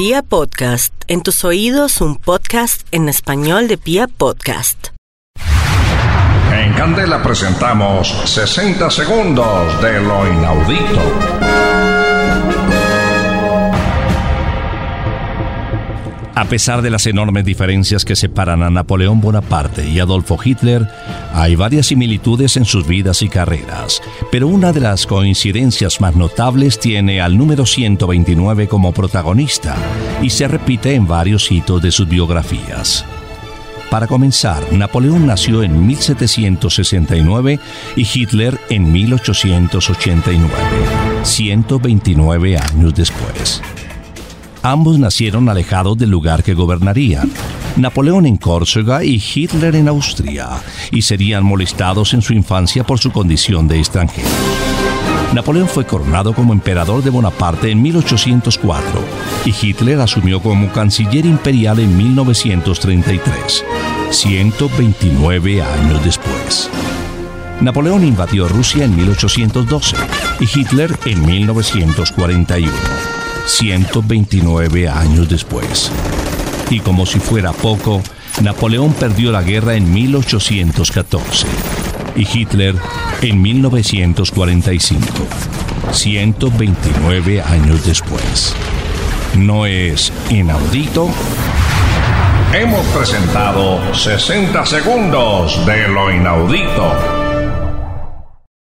Pia Podcast, en tus oídos un podcast en español de Pia Podcast. En Candela presentamos 60 segundos de lo inaudito. A pesar de las enormes diferencias que separan a Napoleón Bonaparte y Adolfo Hitler, hay varias similitudes en sus vidas y carreras, pero una de las coincidencias más notables tiene al número 129 como protagonista y se repite en varios hitos de sus biografías. Para comenzar, Napoleón nació en 1769 y Hitler en 1889, 129 años después. Ambos nacieron alejados del lugar que gobernarían. Napoleón en Córcega y Hitler en Austria, y serían molestados en su infancia por su condición de extranjero. Napoleón fue coronado como emperador de Bonaparte en 1804 y Hitler asumió como canciller imperial en 1933, 129 años después. Napoleón invadió Rusia en 1812 y Hitler en 1941. 129 años después. Y como si fuera poco, Napoleón perdió la guerra en 1814 y Hitler en 1945, 129 años después. ¿No es inaudito? Hemos presentado 60 segundos de lo inaudito.